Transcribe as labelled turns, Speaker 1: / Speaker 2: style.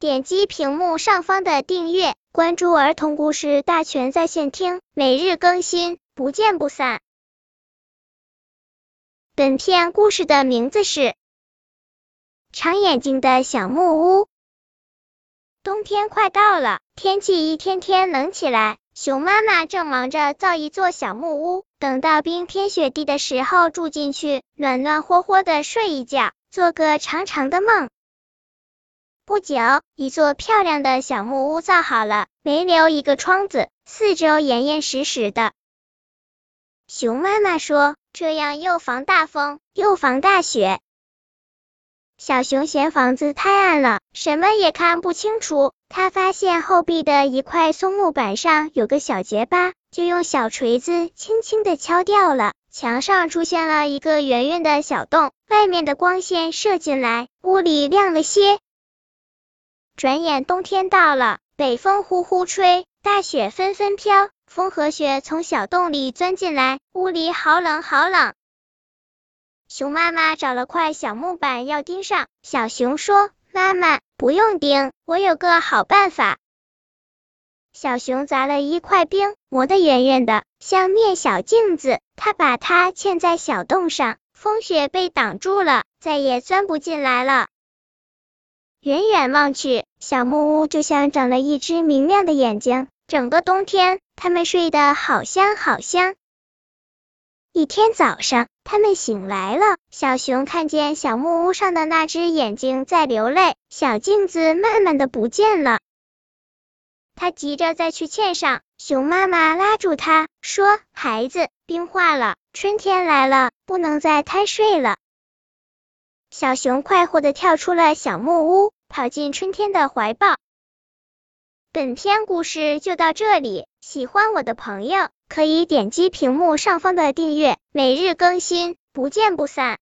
Speaker 1: 点击屏幕上方的订阅，关注儿童故事大全在线听，每日更新，不见不散。本片故事的名字是《长眼睛的小木屋》。冬天快到了，天气一天天冷起来。熊妈妈正忙着造一座小木屋，等到冰天雪地的时候住进去，暖暖和和的睡一觉，做个长长的梦。不久，一座漂亮的小木屋造好了，没留一个窗子，四周严严实实的。熊妈妈说：“这样又防大风，又防大雪。”小熊嫌房子太暗了，什么也看不清楚。他发现后壁的一块松木板上有个小结疤，就用小锤子轻轻的敲掉了。墙上出现了一个圆圆的小洞，外面的光线射进来，屋里亮了些。转眼冬天到了，北风呼呼吹，大雪纷纷飘，风和雪从小洞里钻进来，屋里好冷好冷。熊妈妈找了块小木板要钉上，小熊说：“妈妈，不用钉，我有个好办法。”小熊砸了一块冰，磨得圆圆的，像面小镜子。它把它嵌在小洞上，风雪被挡住了，再也钻不进来了。远远望去，小木屋就像长了一只明亮的眼睛。整个冬天，它们睡得好香好香。一天早上，他们醒来了。小熊看见小木屋上的那只眼睛在流泪，小镜子慢慢的不见了。他急着再去嵌上，熊妈妈拉住他说：“孩子，冰化了，春天来了，不能再贪睡了。”小熊快活的跳出了小木屋，跑进春天的怀抱。本篇故事就到这里，喜欢我的朋友可以点击屏幕上方的订阅，每日更新，不见不散。